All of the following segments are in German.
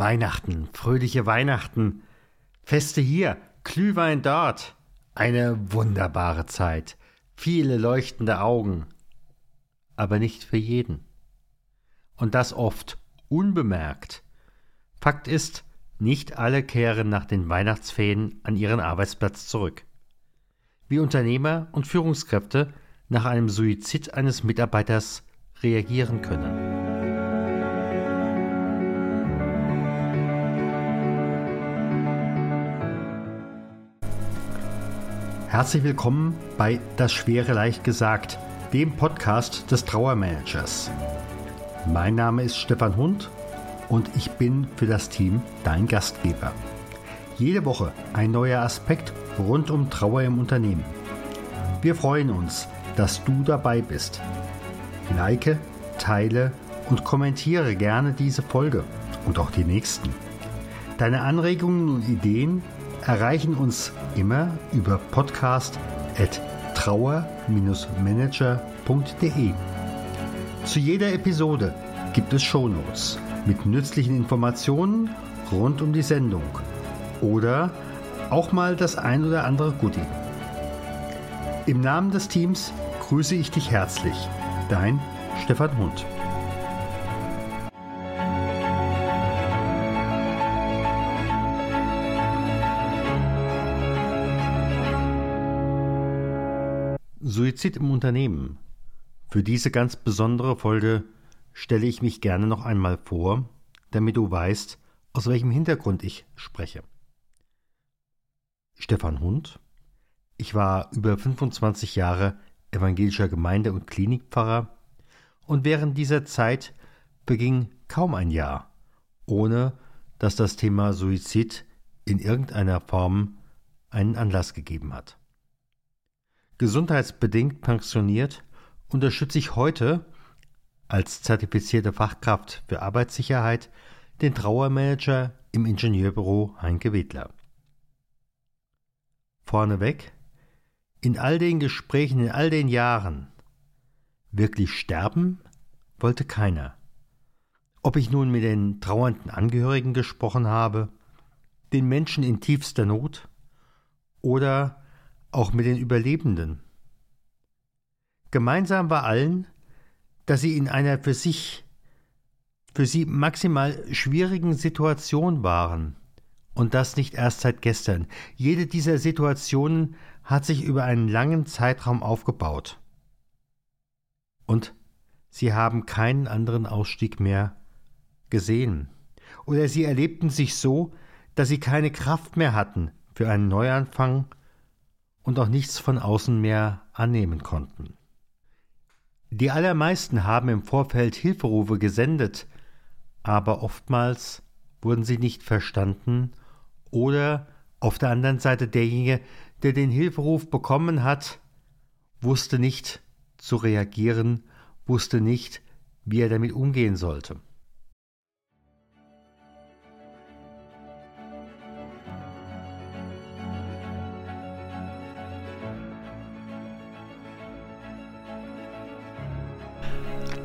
Weihnachten, fröhliche Weihnachten, Feste hier, Glühwein dort. Eine wunderbare Zeit, viele leuchtende Augen, aber nicht für jeden. Und das oft unbemerkt. Fakt ist, nicht alle kehren nach den Weihnachtsferien an ihren Arbeitsplatz zurück. Wie Unternehmer und Führungskräfte nach einem Suizid eines Mitarbeiters reagieren können. Herzlich willkommen bei Das Schwere leicht gesagt, dem Podcast des Trauermanagers. Mein Name ist Stefan Hund und ich bin für das Team dein Gastgeber. Jede Woche ein neuer Aspekt rund um Trauer im Unternehmen. Wir freuen uns, dass du dabei bist. Like, teile und kommentiere gerne diese Folge und auch die nächsten. Deine Anregungen und Ideen erreichen uns immer über podcast.trauer-manager.de. Zu jeder Episode gibt es Shownotes mit nützlichen Informationen rund um die Sendung oder auch mal das ein oder andere Goodie. Im Namen des Teams grüße ich dich herzlich. Dein Stefan Hund. Suizid im Unternehmen. Für diese ganz besondere Folge stelle ich mich gerne noch einmal vor, damit du weißt, aus welchem Hintergrund ich spreche. Stefan Hund. Ich war über 25 Jahre evangelischer Gemeinde- und Klinikpfarrer und während dieser Zeit beging kaum ein Jahr, ohne dass das Thema Suizid in irgendeiner Form einen Anlass gegeben hat. Gesundheitsbedingt pensioniert unterstütze ich heute als zertifizierte Fachkraft für Arbeitssicherheit den Trauermanager im Ingenieurbüro Heinke Wedler. Vorneweg, in all den Gesprächen, in all den Jahren, wirklich sterben wollte keiner. Ob ich nun mit den trauernden Angehörigen gesprochen habe, den Menschen in tiefster Not oder auch mit den Überlebenden. Gemeinsam war allen, dass sie in einer für sich für sie maximal schwierigen Situation waren. Und das nicht erst seit gestern. Jede dieser Situationen hat sich über einen langen Zeitraum aufgebaut. Und sie haben keinen anderen Ausstieg mehr gesehen. Oder sie erlebten sich so, dass sie keine Kraft mehr hatten für einen Neuanfang und auch nichts von außen mehr annehmen konnten. Die allermeisten haben im Vorfeld Hilferufe gesendet, aber oftmals wurden sie nicht verstanden oder auf der anderen Seite derjenige, der den Hilferuf bekommen hat, wusste nicht zu reagieren, wusste nicht, wie er damit umgehen sollte.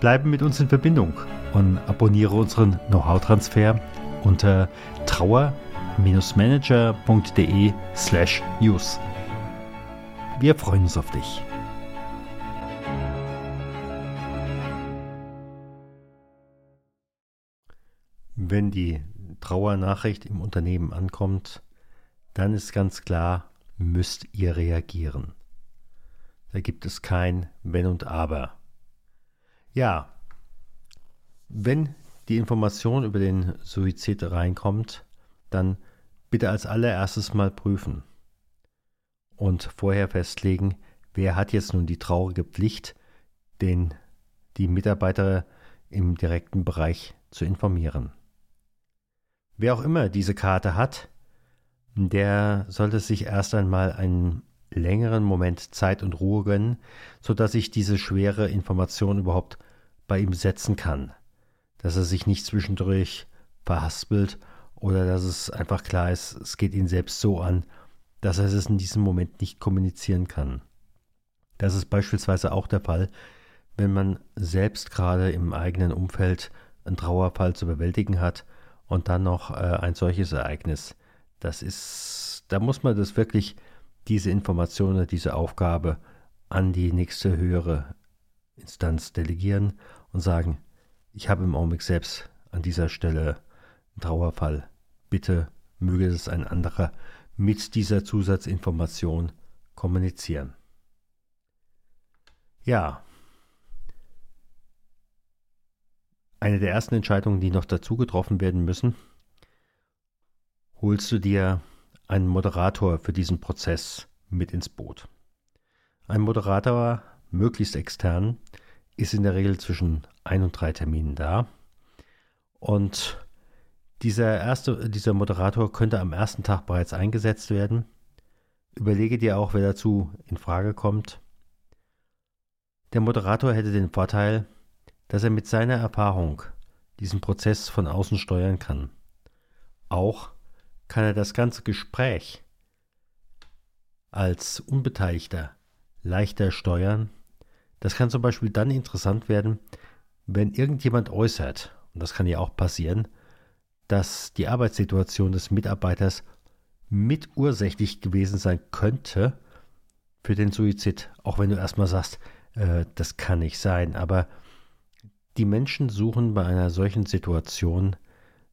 Bleibe mit uns in Verbindung und abonniere unseren Know-how-Transfer unter trauer-manager.de slash news. Wir freuen uns auf dich. Wenn die Trauernachricht im Unternehmen ankommt, dann ist ganz klar, müsst ihr reagieren. Da gibt es kein Wenn und Aber. Ja, wenn die Information über den Suizid reinkommt, dann bitte als allererstes mal prüfen und vorher festlegen, wer hat jetzt nun die traurige Pflicht, den die Mitarbeiter im direkten Bereich zu informieren. Wer auch immer diese Karte hat, der sollte sich erst einmal einen längeren Moment Zeit und Ruhe gönnen, sodass sich diese schwere Information überhaupt bei ihm setzen kann. Dass er sich nicht zwischendurch verhaspelt oder dass es einfach klar ist, es geht ihn selbst so an, dass er es in diesem Moment nicht kommunizieren kann. Das ist beispielsweise auch der Fall, wenn man selbst gerade im eigenen Umfeld einen Trauerfall zu bewältigen hat und dann noch äh, ein solches Ereignis. Das ist, da muss man das wirklich, diese Informationen, diese Aufgabe an die nächste höhere Instanz delegieren und sagen, ich habe im Augenblick selbst an dieser Stelle einen Trauerfall. Bitte möge es ein anderer mit dieser Zusatzinformation kommunizieren. Ja, eine der ersten Entscheidungen, die noch dazu getroffen werden müssen, holst du dir einen Moderator für diesen Prozess mit ins Boot. Ein Moderator, möglichst extern, ist in der Regel zwischen ein und drei Terminen da. Und dieser erste, dieser Moderator könnte am ersten Tag bereits eingesetzt werden. Überlege dir auch, wer dazu in Frage kommt. Der Moderator hätte den Vorteil, dass er mit seiner Erfahrung diesen Prozess von außen steuern kann. Auch kann er das ganze Gespräch als Unbeteiligter leichter steuern. Das kann zum Beispiel dann interessant werden, wenn irgendjemand äußert, und das kann ja auch passieren, dass die Arbeitssituation des Mitarbeiters mitursächlich gewesen sein könnte für den Suizid, auch wenn du erstmal sagst, äh, das kann nicht sein, aber die Menschen suchen bei einer solchen Situation,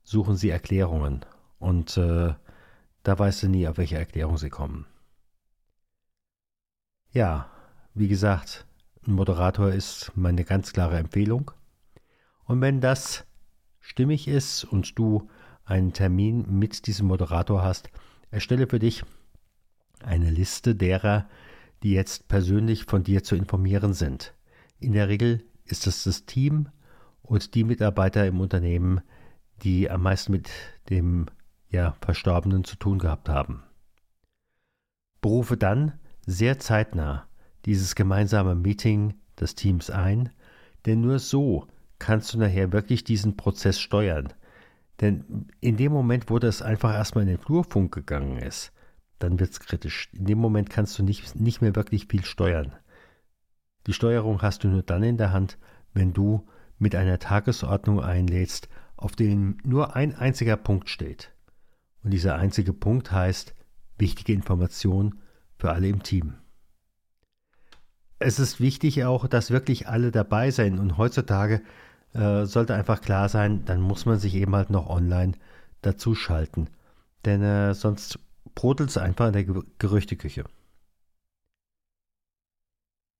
suchen sie Erklärungen und äh, da weißt du nie, auf welche Erklärung sie kommen. Ja, wie gesagt, Moderator ist meine ganz klare Empfehlung. Und wenn das stimmig ist und du einen Termin mit diesem Moderator hast, erstelle für dich eine Liste derer, die jetzt persönlich von dir zu informieren sind. In der Regel ist es das Team und die Mitarbeiter im Unternehmen, die am meisten mit dem ja, Verstorbenen zu tun gehabt haben. Berufe dann sehr zeitnah dieses gemeinsame Meeting des Teams ein, denn nur so kannst du nachher wirklich diesen Prozess steuern. Denn in dem Moment, wo das einfach erstmal in den Flurfunk gegangen ist, dann wird es kritisch. In dem Moment kannst du nicht, nicht mehr wirklich viel steuern. Die Steuerung hast du nur dann in der Hand, wenn du mit einer Tagesordnung einlädst, auf dem nur ein einziger Punkt steht. Und dieser einzige Punkt heißt wichtige Information für alle im Team es ist wichtig auch, dass wirklich alle dabei sein. Und heutzutage äh, sollte einfach klar sein, dann muss man sich eben halt noch online dazu schalten. Denn äh, sonst brodelt es einfach in der Gerüchteküche.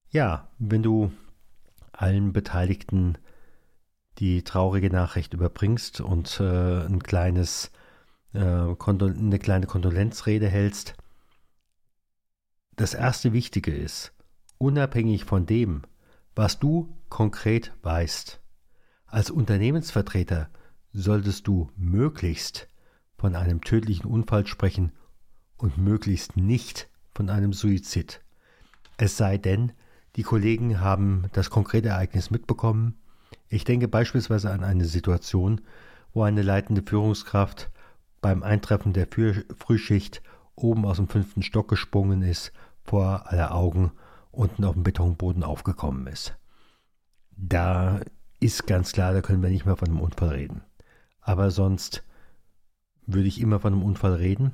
Ja, wenn du allen Beteiligten die traurige Nachricht überbringst und äh, ein kleines, äh, eine kleine Kondolenzrede hältst, das erste Wichtige ist, unabhängig von dem, was du konkret weißt. Als Unternehmensvertreter solltest du möglichst von einem tödlichen Unfall sprechen und möglichst nicht von einem Suizid. Es sei denn, die Kollegen haben das konkrete Ereignis mitbekommen. Ich denke beispielsweise an eine Situation, wo eine leitende Führungskraft beim Eintreffen der Frühschicht oben aus dem fünften Stock gesprungen ist, vor aller Augen unten auf dem Betonboden aufgekommen ist. Da ist ganz klar, da können wir nicht mehr von einem Unfall reden. Aber sonst würde ich immer von einem Unfall reden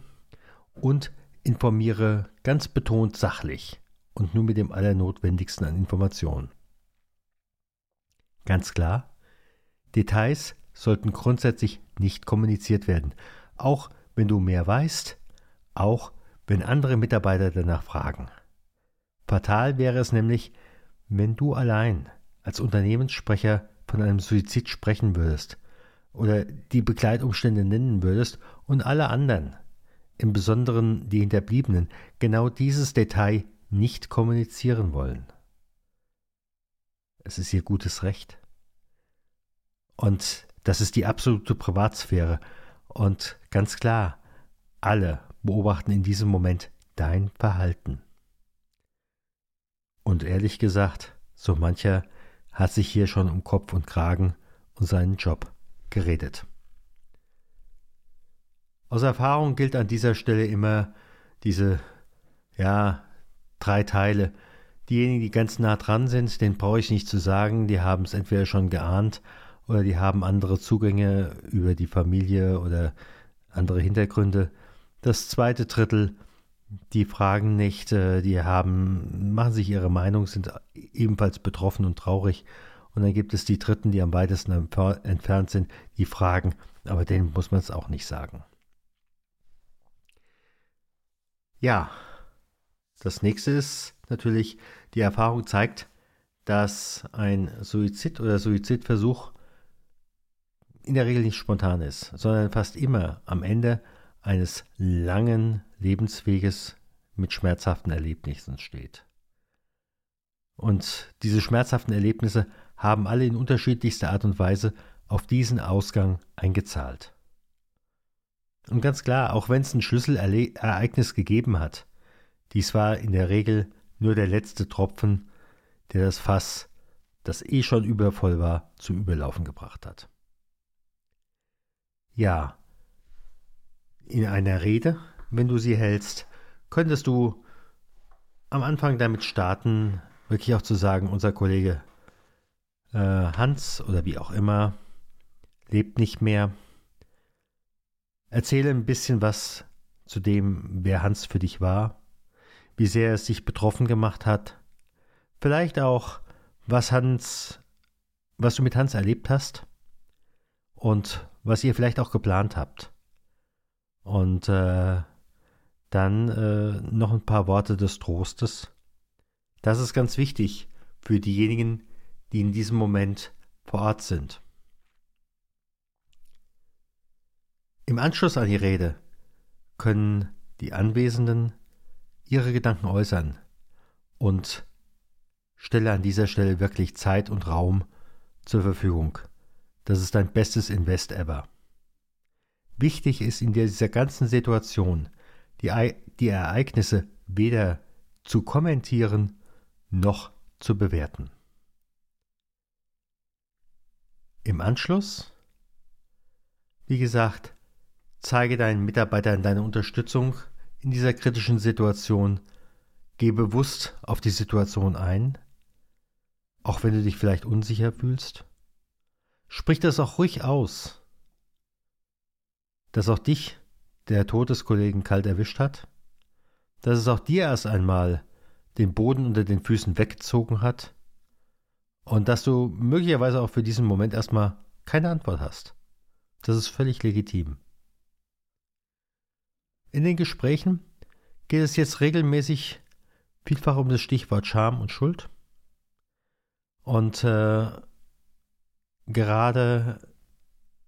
und informiere ganz betont sachlich und nur mit dem Allernotwendigsten an Informationen. Ganz klar, Details sollten grundsätzlich nicht kommuniziert werden, auch wenn du mehr weißt, auch wenn andere Mitarbeiter danach fragen. Fatal wäre es nämlich, wenn du allein als Unternehmenssprecher von einem Suizid sprechen würdest oder die Begleitumstände nennen würdest und alle anderen, im Besonderen die Hinterbliebenen, genau dieses Detail nicht kommunizieren wollen. Es ist ihr gutes Recht. Und das ist die absolute Privatsphäre. Und ganz klar, alle beobachten in diesem Moment dein Verhalten. Und ehrlich gesagt, so mancher hat sich hier schon um Kopf und Kragen und seinen Job geredet. Aus Erfahrung gilt an dieser Stelle immer diese, ja, drei Teile. Diejenigen, die ganz nah dran sind, den brauche ich nicht zu sagen, die haben es entweder schon geahnt oder die haben andere Zugänge über die Familie oder andere Hintergründe. Das zweite Drittel, die fragen nicht, die haben, machen sich ihre Meinung, sind ebenfalls betroffen und traurig. Und dann gibt es die Dritten, die am weitesten entfernt sind, die fragen, aber denen muss man es auch nicht sagen. Ja, das nächste ist natürlich, die Erfahrung zeigt, dass ein Suizid oder Suizidversuch in der Regel nicht spontan ist, sondern fast immer am Ende eines langen Lebensweges mit schmerzhaften Erlebnissen steht. Und diese schmerzhaften Erlebnisse haben alle in unterschiedlichster Art und Weise auf diesen Ausgang eingezahlt. Und ganz klar, auch wenn es ein Schlüsselereignis gegeben hat, dies war in der Regel nur der letzte Tropfen, der das Fass, das eh schon übervoll war, zum Überlaufen gebracht hat. Ja, in einer Rede, wenn du sie hältst, könntest du am Anfang damit starten, wirklich auch zu sagen, unser Kollege äh, Hans oder wie auch immer lebt nicht mehr. Erzähle ein bisschen was zu dem, wer Hans für dich war, wie sehr es dich betroffen gemacht hat. Vielleicht auch, was Hans, was du mit Hans erlebt hast und was ihr vielleicht auch geplant habt. Und äh, dann äh, noch ein paar Worte des Trostes. Das ist ganz wichtig für diejenigen, die in diesem Moment vor Ort sind. Im Anschluss an die Rede können die Anwesenden ihre Gedanken äußern und stelle an dieser Stelle wirklich Zeit und Raum zur Verfügung. Das ist dein bestes Invest ever. Wichtig ist in dieser ganzen Situation, die, die Ereignisse weder zu kommentieren noch zu bewerten. Im Anschluss, wie gesagt, zeige deinen Mitarbeitern deine Unterstützung in dieser kritischen Situation. Geh bewusst auf die Situation ein, auch wenn du dich vielleicht unsicher fühlst. Sprich das auch ruhig aus, dass auch dich der Tod des Kollegen kalt erwischt hat, dass es auch dir erst einmal den Boden unter den Füßen weggezogen hat und dass du möglicherweise auch für diesen Moment erstmal keine Antwort hast. Das ist völlig legitim. In den Gesprächen geht es jetzt regelmäßig vielfach um das Stichwort Scham und Schuld. Und äh, gerade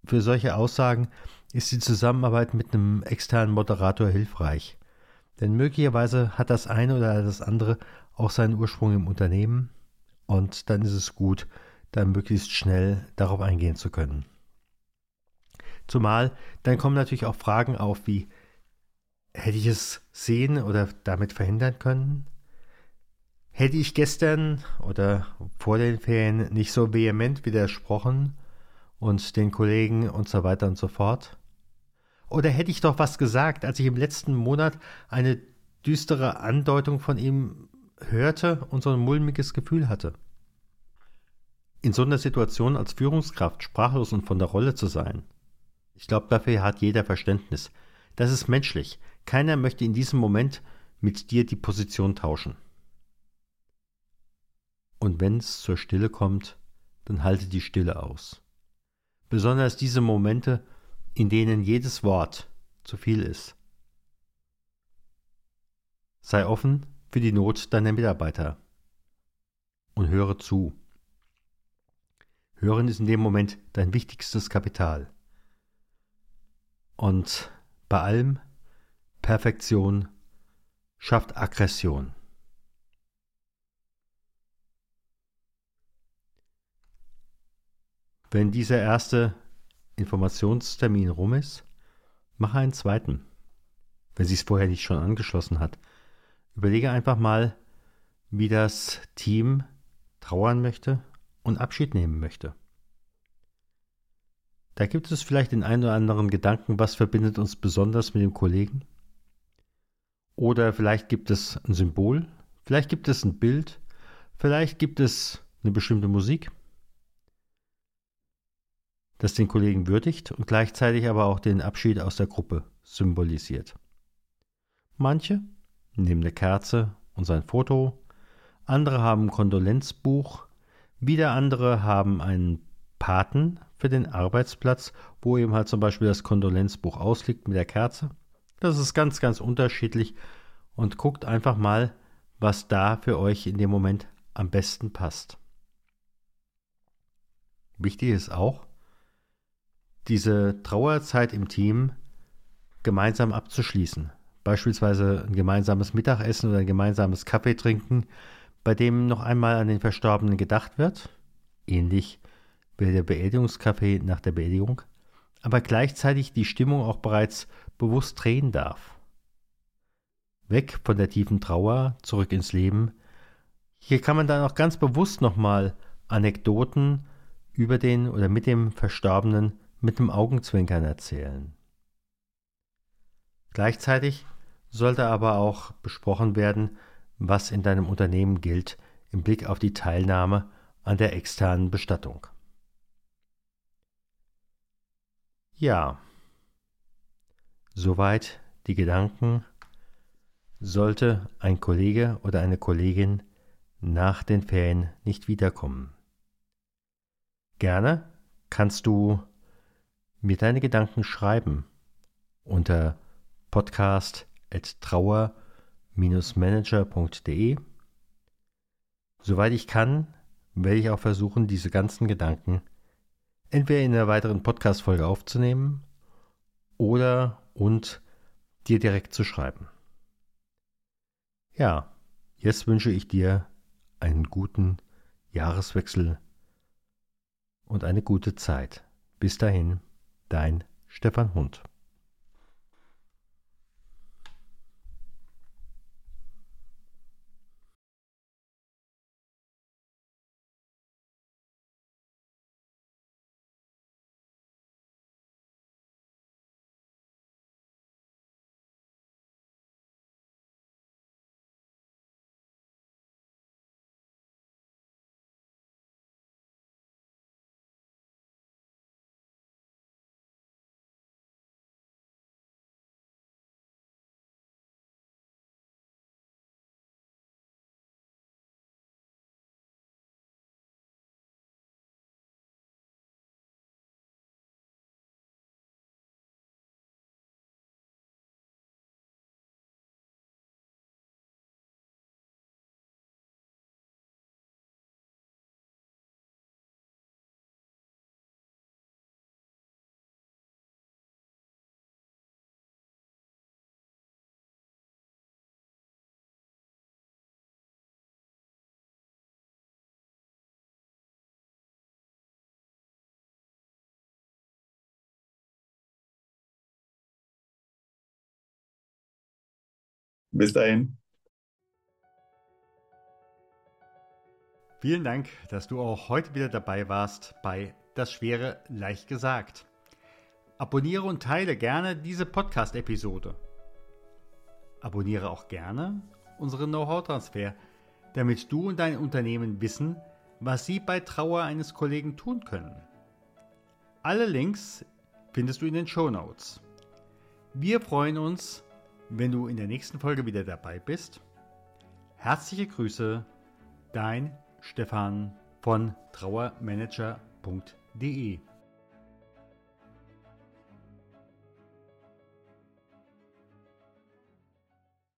für solche Aussagen ist die Zusammenarbeit mit einem externen Moderator hilfreich. Denn möglicherweise hat das eine oder das andere auch seinen Ursprung im Unternehmen und dann ist es gut, da möglichst schnell darauf eingehen zu können. Zumal dann kommen natürlich auch Fragen auf wie, Hätte ich es sehen oder damit verhindern können? Hätte ich gestern oder vor den Ferien nicht so vehement widersprochen und den Kollegen und so weiter und so fort? Oder hätte ich doch was gesagt, als ich im letzten Monat eine düstere Andeutung von ihm hörte und so ein mulmiges Gefühl hatte? In so einer Situation als Führungskraft sprachlos und von der Rolle zu sein, ich glaube, dafür hat jeder Verständnis. Das ist menschlich. Keiner möchte in diesem Moment mit dir die Position tauschen. Und wenn es zur Stille kommt, dann halte die Stille aus. Besonders diese Momente, in denen jedes Wort zu viel ist. Sei offen für die Not deiner Mitarbeiter und höre zu. Hören ist in dem Moment dein wichtigstes Kapital. Und bei allem Perfektion schafft Aggression. Wenn dieser erste Informationstermin rum ist, mache einen zweiten, wenn sie es vorher nicht schon angeschlossen hat. Überlege einfach mal, wie das Team trauern möchte und Abschied nehmen möchte. Da gibt es vielleicht den einen oder anderen Gedanken, was verbindet uns besonders mit dem Kollegen? Oder vielleicht gibt es ein Symbol, vielleicht gibt es ein Bild, vielleicht gibt es eine bestimmte Musik. Das den Kollegen würdigt und gleichzeitig aber auch den Abschied aus der Gruppe symbolisiert. Manche nehmen eine Kerze und sein Foto, andere haben ein Kondolenzbuch, wieder andere haben einen Paten für den Arbeitsplatz, wo eben halt zum Beispiel das Kondolenzbuch ausliegt mit der Kerze. Das ist ganz, ganz unterschiedlich und guckt einfach mal, was da für euch in dem Moment am besten passt. Wichtig ist auch, diese Trauerzeit im Team gemeinsam abzuschließen. Beispielsweise ein gemeinsames Mittagessen oder ein gemeinsames Kaffee trinken, bei dem noch einmal an den Verstorbenen gedacht wird, ähnlich wie der Beerdigungskaffee nach der Beerdigung, aber gleichzeitig die Stimmung auch bereits bewusst drehen darf. Weg von der tiefen Trauer, zurück ins Leben. Hier kann man dann auch ganz bewusst nochmal Anekdoten über den oder mit dem Verstorbenen mit dem Augenzwinkern erzählen. Gleichzeitig sollte aber auch besprochen werden, was in deinem Unternehmen gilt im Blick auf die Teilnahme an der externen Bestattung. Ja, soweit die Gedanken. Sollte ein Kollege oder eine Kollegin nach den Ferien nicht wiederkommen. Gerne kannst du mir deine Gedanken schreiben unter podcast.trauer-manager.de. Soweit ich kann, werde ich auch versuchen, diese ganzen Gedanken entweder in einer weiteren Podcast-Folge aufzunehmen oder und dir direkt zu schreiben. Ja, jetzt wünsche ich dir einen guten Jahreswechsel und eine gute Zeit. Bis dahin, dein Stefan Hund. Bis dahin. Vielen Dank, dass du auch heute wieder dabei warst bei Das Schwere leicht gesagt. Abonniere und teile gerne diese Podcast-Episode. Abonniere auch gerne unseren Know-how-Transfer, damit du und dein Unternehmen wissen, was sie bei Trauer eines Kollegen tun können. Alle Links findest du in den Show Notes. Wir freuen uns, wenn du in der nächsten Folge wieder dabei bist. Herzliche Grüße, dein Stefan von trauermanager.de.